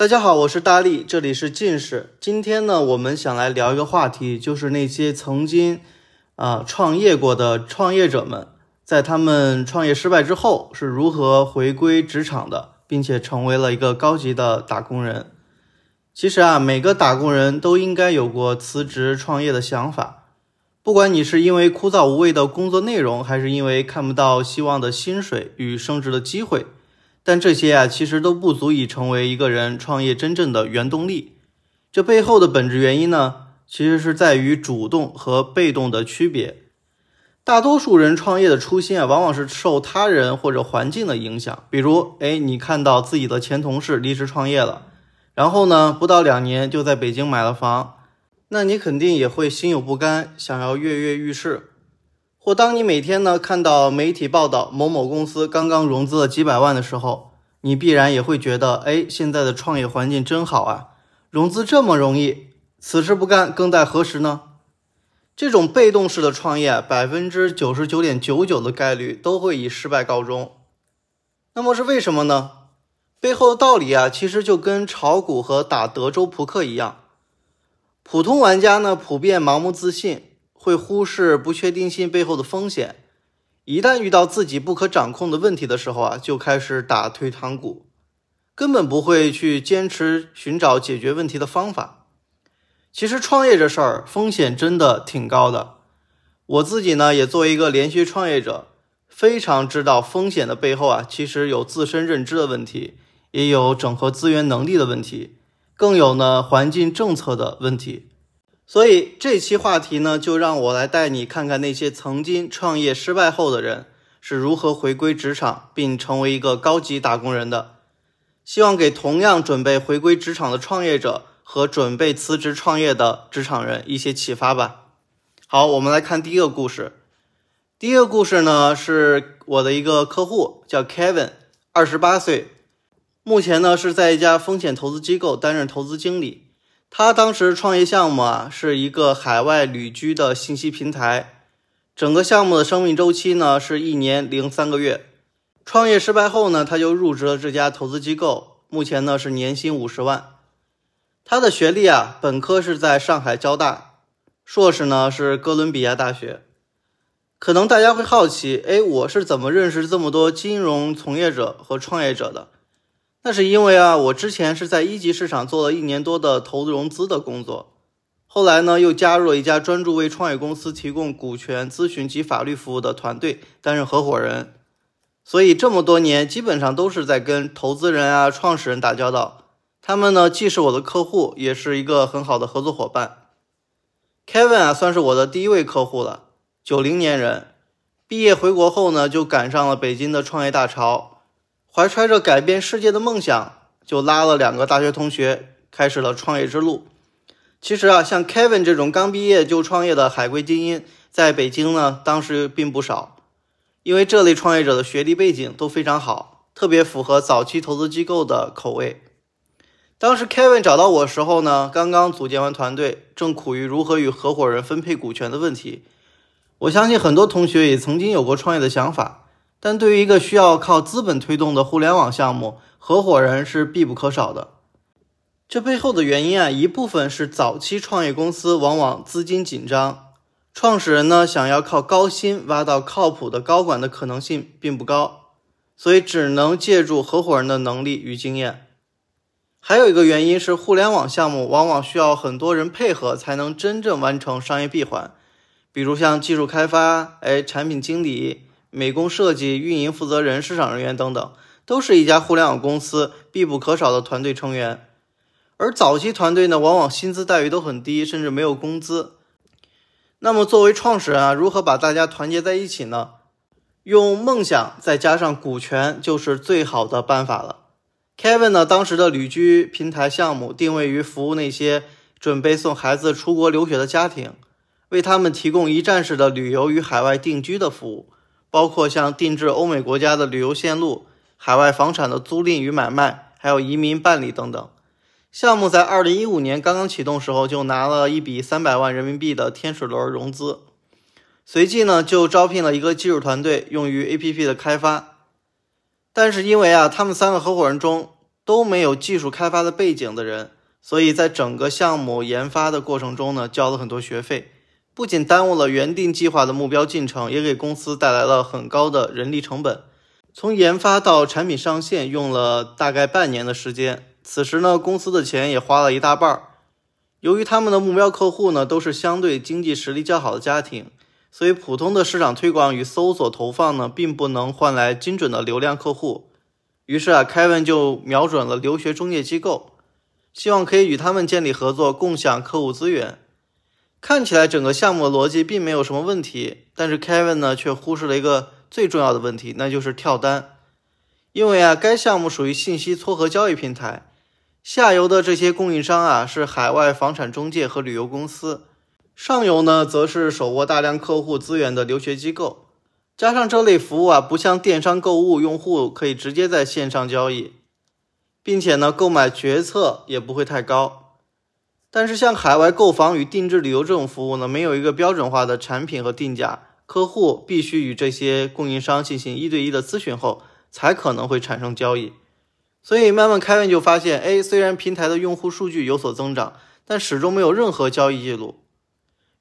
大家好，我是大力，这里是近视。今天呢，我们想来聊一个话题，就是那些曾经啊创业过的创业者们，在他们创业失败之后是如何回归职场的，并且成为了一个高级的打工人。其实啊，每个打工人都应该有过辞职创业的想法，不管你是因为枯燥无味的工作内容，还是因为看不到希望的薪水与升职的机会。但这些啊，其实都不足以成为一个人创业真正的原动力。这背后的本质原因呢，其实是在于主动和被动的区别。大多数人创业的初心啊，往往是受他人或者环境的影响。比如，哎，你看到自己的前同事离职创业了，然后呢，不到两年就在北京买了房，那你肯定也会心有不甘，想要跃跃欲试。或当你每天呢看到媒体报道某某公司刚刚融资了几百万的时候，你必然也会觉得，哎，现在的创业环境真好啊，融资这么容易，此时不干更待何时呢？这种被动式的创业，百分之九十九点九九的概率都会以失败告终。那么是为什么呢？背后的道理啊，其实就跟炒股和打德州扑克一样，普通玩家呢普遍盲目自信。会忽视不确定性背后的风险，一旦遇到自己不可掌控的问题的时候啊，就开始打退堂鼓，根本不会去坚持寻找解决问题的方法。其实创业这事儿风险真的挺高的，我自己呢也作为一个连续创业者，非常知道风险的背后啊，其实有自身认知的问题，也有整合资源能力的问题，更有呢环境政策的问题。所以这期话题呢，就让我来带你看看那些曾经创业失败后的人是如何回归职场，并成为一个高级打工人的。希望给同样准备回归职场的创业者和准备辞职创业的职场人一些启发吧。好，我们来看第一个故事。第一个故事呢，是我的一个客户，叫 Kevin，二十八岁，目前呢是在一家风险投资机构担任投资经理。他当时创业项目啊，是一个海外旅居的信息平台，整个项目的生命周期呢是一年零三个月。创业失败后呢，他就入职了这家投资机构，目前呢是年薪五十万。他的学历啊，本科是在上海交大，硕士呢是哥伦比亚大学。可能大家会好奇，哎，我是怎么认识这么多金融从业者和创业者的？那是因为啊，我之前是在一级市场做了一年多的投融资的工作，后来呢又加入了一家专注为创业公司提供股权咨询及法律服务的团队，担任合伙人。所以这么多年基本上都是在跟投资人啊、创始人打交道。他们呢既是我的客户，也是一个很好的合作伙伴。Kevin 啊，算是我的第一位客户了，九零年人，毕业回国后呢就赶上了北京的创业大潮。怀揣着改变世界的梦想，就拉了两个大学同学，开始了创业之路。其实啊，像 Kevin 这种刚毕业就创业的海归精英，在北京呢，当时并不少。因为这类创业者的学历背景都非常好，特别符合早期投资机构的口味。当时 Kevin 找到我时候呢，刚刚组建完团队，正苦于如何与合伙人分配股权的问题。我相信很多同学也曾经有过创业的想法。但对于一个需要靠资本推动的互联网项目，合伙人是必不可少的。这背后的原因啊，一部分是早期创业公司往往资金紧张，创始人呢想要靠高薪挖到靠谱的高管的可能性并不高，所以只能借助合伙人的能力与经验。还有一个原因是，互联网项目往往需要很多人配合才能真正完成商业闭环，比如像技术开发、哎产品经理。美工设计、运营负责人、市场人员等等，都是一家互联网公司必不可少的团队成员。而早期团队呢，往往薪资待遇都很低，甚至没有工资。那么，作为创始人啊，如何把大家团结在一起呢？用梦想再加上股权，就是最好的办法了。Kevin 呢，当时的旅居平台项目定位于服务那些准备送孩子出国留学的家庭，为他们提供一站式的旅游与海外定居的服务。包括像定制欧美国家的旅游线路、海外房产的租赁与买卖，还有移民办理等等。项目在二零一五年刚刚启动时候，就拿了一笔三百万人民币的天使轮融资。随即呢，就招聘了一个技术团队，用于 APP 的开发。但是因为啊，他们三个合伙人中都没有技术开发的背景的人，所以在整个项目研发的过程中呢，交了很多学费，不仅耽误了原定计划的目标进程，也给公司带来了很高的人力成本。从研发到产品上线用了大概半年的时间，此时呢，公司的钱也花了一大半儿。由于他们的目标客户呢都是相对经济实力较好的家庭，所以普通的市场推广与搜索投放呢，并不能换来精准的流量客户。于是啊，凯文就瞄准了留学中介机构，希望可以与他们建立合作，共享客户资源。看起来整个项目的逻辑并没有什么问题，但是凯文呢却忽视了一个最重要的问题，那就是跳单。因为啊，该项目属于信息撮合交易平台，下游的这些供应商啊是海外房产中介和旅游公司，上游呢则是手握大量客户资源的留学机构。加上这类服务啊，不像电商购物，用户可以直接在线上交易，并且呢，购买决策也不会太高。但是像海外购房与定制旅游这种服务呢，没有一个标准化的产品和定价，客户必须与这些供应商进行一对一的咨询后，才可能会产生交易。所以慢慢开源就发现，哎，虽然平台的用户数据有所增长，但始终没有任何交易记录。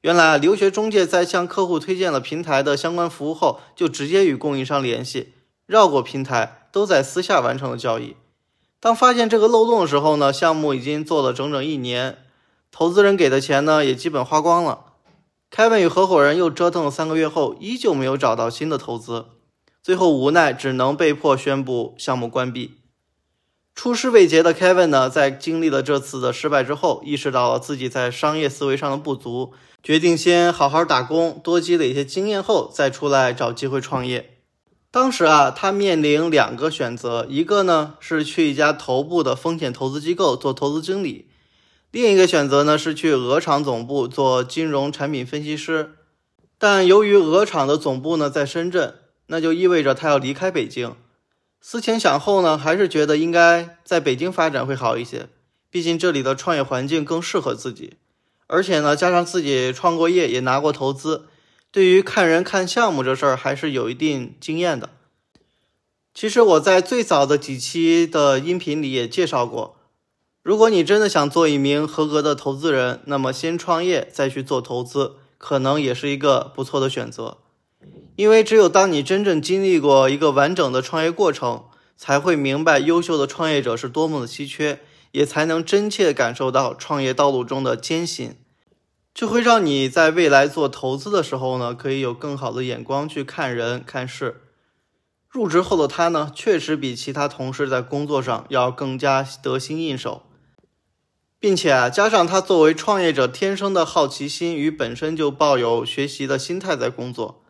原来啊，留学中介在向客户推荐了平台的相关服务后，就直接与供应商联系，绕过平台，都在私下完成了交易。当发现这个漏洞的时候呢，项目已经做了整整一年，投资人给的钱呢也基本花光了。凯文与合伙人又折腾了三个月后，依旧没有找到新的投资，最后无奈只能被迫宣布项目关闭。出师未捷的 Kevin 呢，在经历了这次的失败之后，意识到了自己在商业思维上的不足，决定先好好打工，多积累一些经验后再出来找机会创业。当时啊，他面临两个选择，一个呢是去一家头部的风险投资机构做投资经理，另一个选择呢是去鹅厂总部做金融产品分析师。但由于鹅厂的总部呢在深圳，那就意味着他要离开北京。思前想后呢，还是觉得应该在北京发展会好一些，毕竟这里的创业环境更适合自己。而且呢，加上自己创过业，也拿过投资，对于看人看项目这事儿还是有一定经验的。其实我在最早的几期的音频里也介绍过，如果你真的想做一名合格的投资人，那么先创业再去做投资，可能也是一个不错的选择。因为只有当你真正经历过一个完整的创业过程，才会明白优秀的创业者是多么的稀缺，也才能真切感受到创业道路中的艰辛，这会让你在未来做投资的时候呢，可以有更好的眼光去看人看事。入职后的他呢，确实比其他同事在工作上要更加得心应手，并且啊，加上他作为创业者天生的好奇心与本身就抱有学习的心态在工作。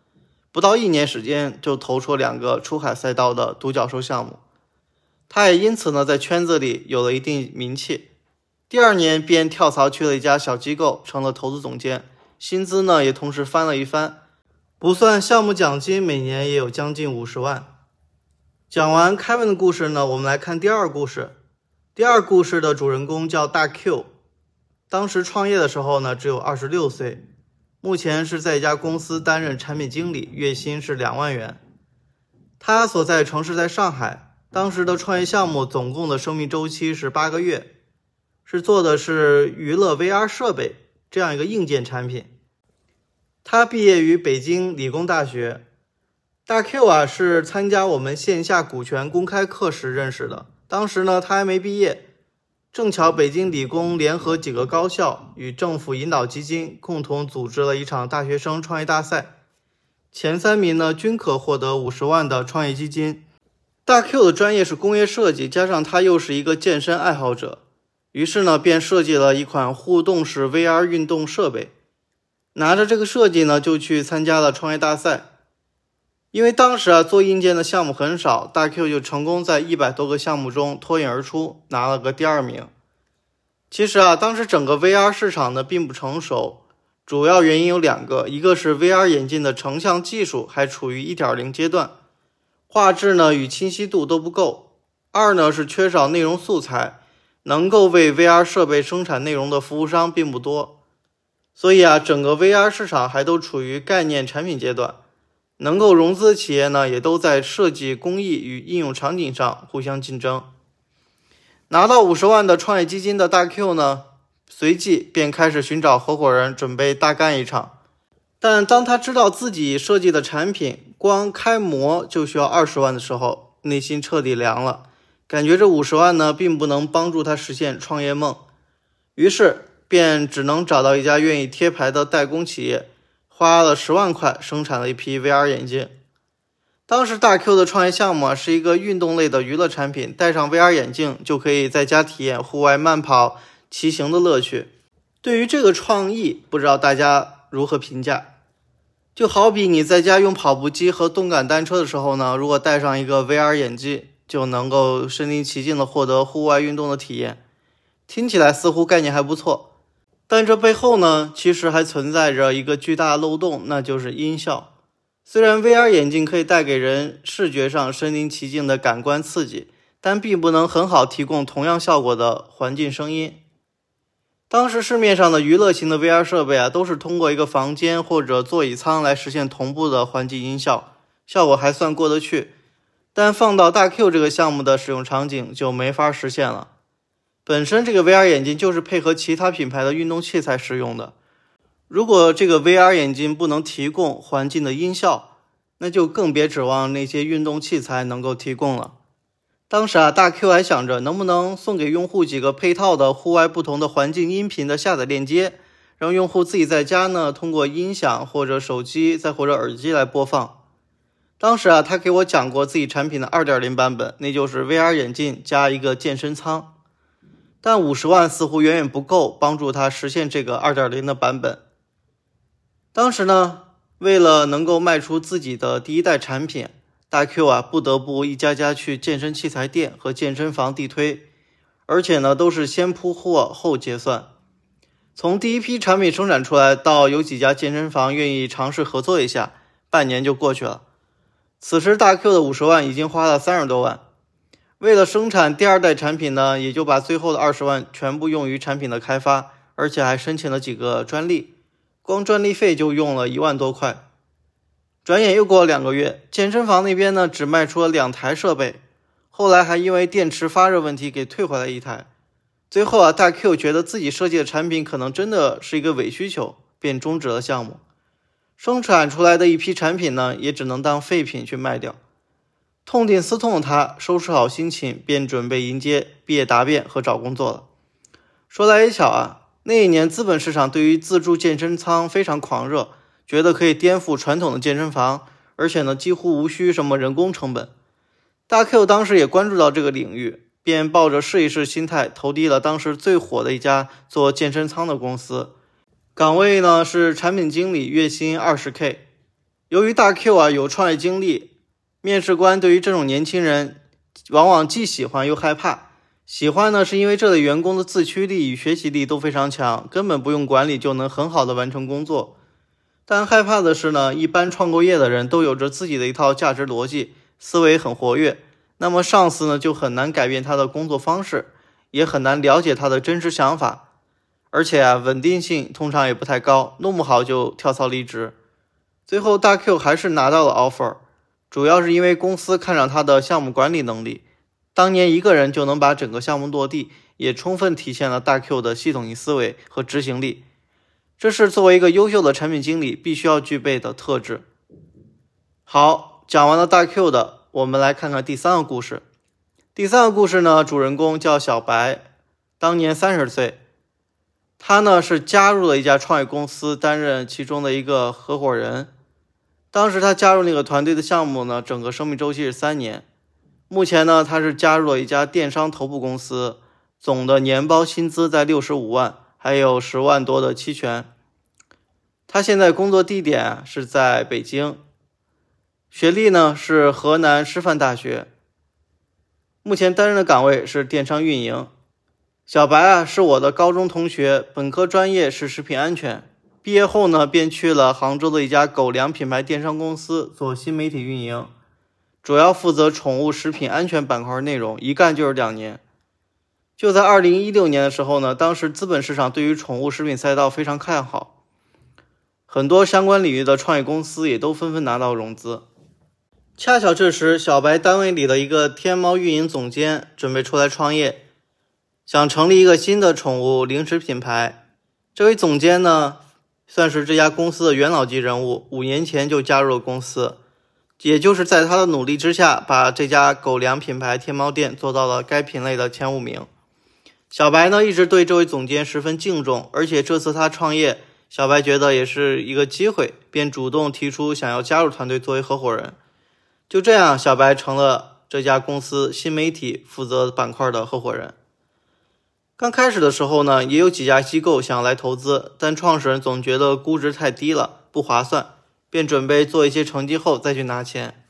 不到一年时间就投出两个出海赛道的独角兽项目，他也因此呢在圈子里有了一定名气。第二年便跳槽去了一家小机构，成了投资总监，薪资呢也同时翻了一番，不算项目奖金，每年也有将近五十万。讲完凯文的故事呢，我们来看第二故事。第二故事的主人公叫大 Q，当时创业的时候呢只有二十六岁。目前是在一家公司担任产品经理，月薪是两万元。他所在城市在上海，当时的创业项目总共的生命周期是八个月，是做的是娱乐 VR 设备这样一个硬件产品。他毕业于北京理工大学。大 Q 啊是参加我们线下股权公开课时认识的，当时呢他还没毕业。正巧北京理工联合几个高校与政府引导基金共同组织了一场大学生创业大赛，前三名呢均可获得五十万的创业基金。大 Q 的专业是工业设计，加上他又是一个健身爱好者，于是呢便设计了一款互动式 VR 运动设备。拿着这个设计呢就去参加了创业大赛。因为当时啊做硬件的项目很少，大 Q 就成功在一百多个项目中脱颖而出，拿了个第二名。其实啊，当时整个 VR 市场呢并不成熟，主要原因有两个，一个是 VR 眼镜的成像技术还处于一点零阶段，画质呢与清晰度都不够；二呢是缺少内容素材，能够为 VR 设备生产内容的服务商并不多，所以啊，整个 VR 市场还都处于概念产品阶段。能够融资的企业呢，也都在设计工艺与应用场景上互相竞争。拿到五十万的创业基金的大 Q 呢，随即便开始寻找合伙人，准备大干一场。但当他知道自己设计的产品光开模就需要二十万的时候，内心彻底凉了，感觉这五十万呢，并不能帮助他实现创业梦。于是便只能找到一家愿意贴牌的代工企业，花了十万块生产了一批 VR 眼镜。当时大 Q 的创业项目啊是一个运动类的娱乐产品，戴上 VR 眼镜就可以在家体验户外慢跑、骑行的乐趣。对于这个创意，不知道大家如何评价？就好比你在家用跑步机和动感单车的时候呢，如果戴上一个 VR 眼镜，就能够身临其境的获得户外运动的体验。听起来似乎概念还不错，但这背后呢，其实还存在着一个巨大漏洞，那就是音效。虽然 VR 眼镜可以带给人视觉上身临其境的感官刺激，但并不能很好提供同样效果的环境声音。当时市面上的娱乐型的 VR 设备啊，都是通过一个房间或者座椅舱来实现同步的环境音效，效果还算过得去。但放到大 Q 这个项目的使用场景就没法实现了。本身这个 VR 眼镜就是配合其他品牌的运动器材使用的。如果这个 VR 眼镜不能提供环境的音效，那就更别指望那些运动器材能够提供了。当时啊，大 Q 还想着能不能送给用户几个配套的户外不同的环境音频的下载链接，让用户自己在家呢通过音响或者手机再或者耳机来播放。当时啊，他给我讲过自己产品的2.0版本，那就是 VR 眼镜加一个健身舱。但五十万似乎远远不够帮助他实现这个2.0的版本。当时呢，为了能够卖出自己的第一代产品，大 Q 啊不得不一家家去健身器材店和健身房地推，而且呢都是先铺货后结算。从第一批产品生产出来到有几家健身房愿意尝试合作一下，半年就过去了。此时大 Q 的五十万已经花了三十多万，为了生产第二代产品呢，也就把最后的二十万全部用于产品的开发，而且还申请了几个专利。光专利费就用了一万多块，转眼又过了两个月，健身房那边呢只卖出了两台设备，后来还因为电池发热问题给退回来一台。最后啊，大 Q 觉得自己设计的产品可能真的是一个伪需求，便终止了项目。生产出来的一批产品呢，也只能当废品去卖掉。痛定思痛的他收拾好心情，便准备迎接毕业答辩和找工作了。说来也巧啊。那一年，资本市场对于自助健身舱非常狂热，觉得可以颠覆传统的健身房，而且呢，几乎无需什么人工成本。大 Q 当时也关注到这个领域，便抱着试一试心态投递了当时最火的一家做健身舱的公司，岗位呢是产品经理，月薪二十 K。由于大 Q 啊有创业经历，面试官对于这种年轻人往往既喜欢又害怕。喜欢呢，是因为这类员工的自驱力与学习力都非常强，根本不用管理就能很好的完成工作。但害怕的是呢，一般创过业的人都有着自己的一套价值逻辑，思维很活跃，那么上司呢就很难改变他的工作方式，也很难了解他的真实想法，而且啊，稳定性通常也不太高，弄不好就跳槽离职。最后大 Q 还是拿到了 offer，主要是因为公司看上他的项目管理能力。当年一个人就能把整个项目落地，也充分体现了大 Q 的系统性思维和执行力。这是作为一个优秀的产品经理必须要具备的特质。好，讲完了大 Q 的，我们来看看第三个故事。第三个故事呢，主人公叫小白，当年三十岁，他呢是加入了一家创业公司，担任其中的一个合伙人。当时他加入那个团队的项目呢，整个生命周期是三年。目前呢，他是加入了一家电商头部公司，总的年包薪资在六十五万，还有十万多的期权。他现在工作地点是在北京，学历呢是河南师范大学。目前担任的岗位是电商运营。小白啊，是我的高中同学，本科专业是食品安全，毕业后呢便去了杭州的一家狗粮品牌电商公司做新媒体运营。主要负责宠物食品安全板块内容，一干就是两年。就在二零一六年的时候呢，当时资本市场对于宠物食品赛道非常看好，很多相关领域的创业公司也都纷纷拿到融资。恰巧这时，小白单位里的一个天猫运营总监准备出来创业，想成立一个新的宠物零食品牌。这位总监呢，算是这家公司的元老级人物，五年前就加入了公司。也就是在他的努力之下，把这家狗粮品牌天猫店做到了该品类的前五名。小白呢，一直对这位总监十分敬重，而且这次他创业，小白觉得也是一个机会，便主动提出想要加入团队作为合伙人。就这样，小白成了这家公司新媒体负责板块的合伙人。刚开始的时候呢，也有几家机构想来投资，但创始人总觉得估值太低了，不划算。便准备做一些成绩后再去拿钱。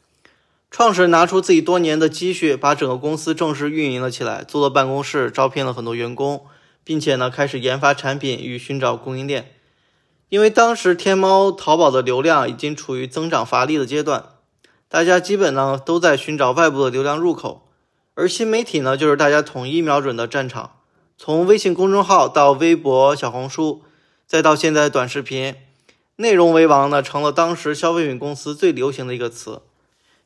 创始人拿出自己多年的积蓄，把整个公司正式运营了起来，租了办公室，招聘了很多员工，并且呢开始研发产品与寻找供应链。因为当时天猫、淘宝的流量已经处于增长乏力的阶段，大家基本呢都在寻找外部的流量入口，而新媒体呢就是大家统一瞄准的战场。从微信公众号到微博、小红书，再到现在短视频。内容为王呢，成了当时消费品公司最流行的一个词。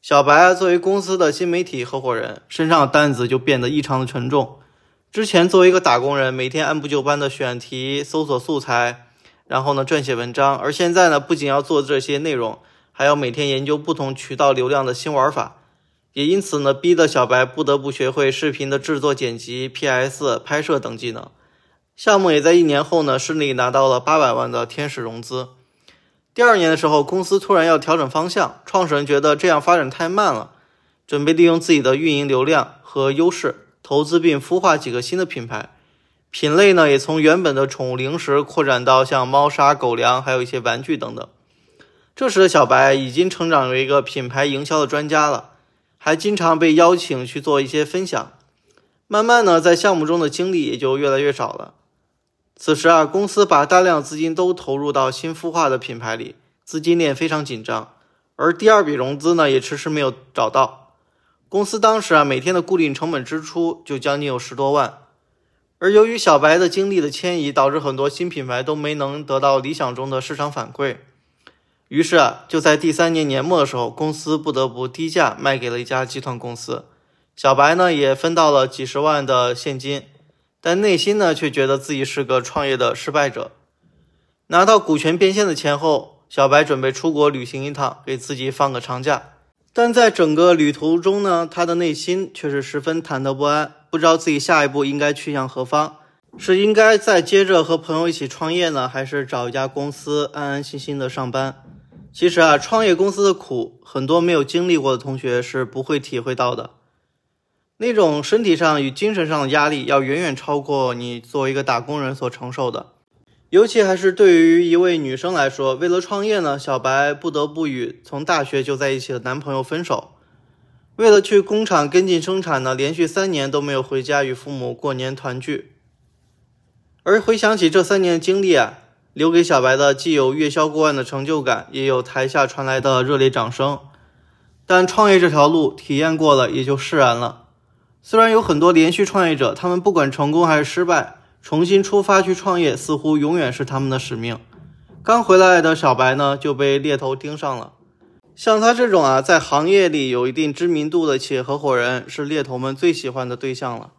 小白作为公司的新媒体合伙人，身上的担子就变得异常的沉重。之前作为一个打工人，每天按部就班的选题、搜索素材，然后呢撰写文章，而现在呢，不仅要做这些内容，还要每天研究不同渠道流量的新玩法，也因此呢，逼得小白不得不学会视频的制作、剪辑、PS、拍摄等技能。项目也在一年后呢，顺利拿到了八百万的天使融资。第二年的时候，公司突然要调整方向，创始人觉得这样发展太慢了，准备利用自己的运营流量和优势，投资并孵化几个新的品牌，品类呢也从原本的宠物零食扩展到像猫砂、狗粮，还有一些玩具等等。这时的小白已经成长为一个品牌营销的专家了，还经常被邀请去做一些分享。慢慢呢，在项目中的精力也就越来越少了。此时啊，公司把大量资金都投入到新孵化的品牌里，资金链非常紧张，而第二笔融资呢也迟迟没有找到。公司当时啊每天的固定成本支出就将近有十多万，而由于小白的精力的迁移，导致很多新品牌都没能得到理想中的市场反馈。于是啊，就在第三年年末的时候，公司不得不低价卖给了一家集团公司，小白呢也分到了几十万的现金。但内心呢，却觉得自己是个创业的失败者。拿到股权变现的钱后，小白准备出国旅行一趟，给自己放个长假。但在整个旅途中呢，他的内心却是十分忐忑不安，不知道自己下一步应该去向何方，是应该再接着和朋友一起创业呢，还是找一家公司安安心心的上班？其实啊，创业公司的苦，很多没有经历过的同学是不会体会到的。那种身体上与精神上的压力，要远远超过你作为一个打工人所承受的。尤其还是对于一位女生来说，为了创业呢，小白不得不与从大学就在一起的男朋友分手。为了去工厂跟进生产呢，连续三年都没有回家与父母过年团聚。而回想起这三年的经历啊，留给小白的既有月销过万的成就感，也有台下传来的热烈掌声。但创业这条路体验过了，也就释然了。虽然有很多连续创业者，他们不管成功还是失败，重新出发去创业，似乎永远是他们的使命。刚回来的小白呢，就被猎头盯上了。像他这种啊，在行业里有一定知名度的企业合伙人，是猎头们最喜欢的对象了。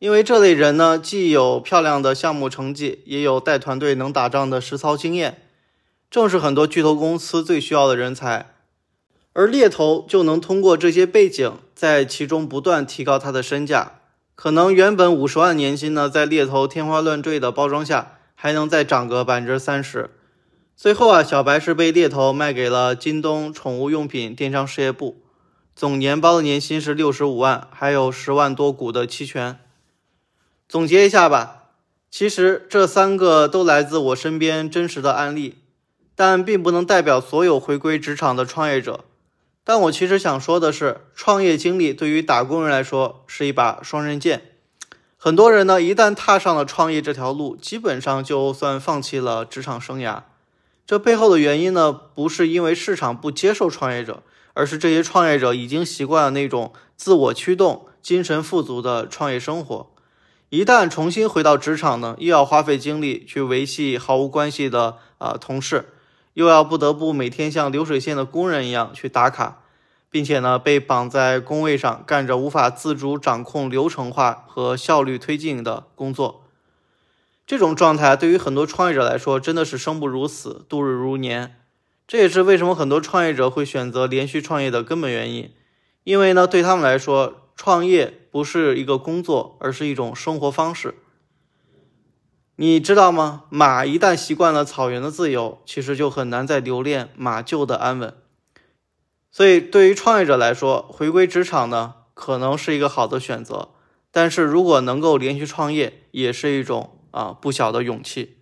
因为这类人呢，既有漂亮的项目成绩，也有带团队能打仗的实操经验，正是很多巨头公司最需要的人才。而猎头就能通过这些背景，在其中不断提高他的身价。可能原本五十万年薪呢，在猎头天花乱坠的包装下，还能再涨个百分之三十。最后啊，小白是被猎头卖给了京东宠物用品电商事业部，总年包的年薪是六十五万，还有十万多股的期权。总结一下吧，其实这三个都来自我身边真实的案例，但并不能代表所有回归职场的创业者。但我其实想说的是，创业经历对于打工人来说是一把双刃剑。很多人呢，一旦踏上了创业这条路，基本上就算放弃了职场生涯。这背后的原因呢，不是因为市场不接受创业者，而是这些创业者已经习惯了那种自我驱动、精神富足的创业生活。一旦重新回到职场呢，又要花费精力去维系毫无关系的啊同事。又要不得不每天像流水线的工人一样去打卡，并且呢被绑在工位上干着无法自主掌控流程化和效率推进的工作。这种状态对于很多创业者来说真的是生不如死，度日如年。这也是为什么很多创业者会选择连续创业的根本原因。因为呢，对他们来说，创业不是一个工作，而是一种生活方式。你知道吗？马一旦习惯了草原的自由，其实就很难再留恋马厩的安稳。所以，对于创业者来说，回归职场呢，可能是一个好的选择。但是如果能够连续创业，也是一种啊不小的勇气。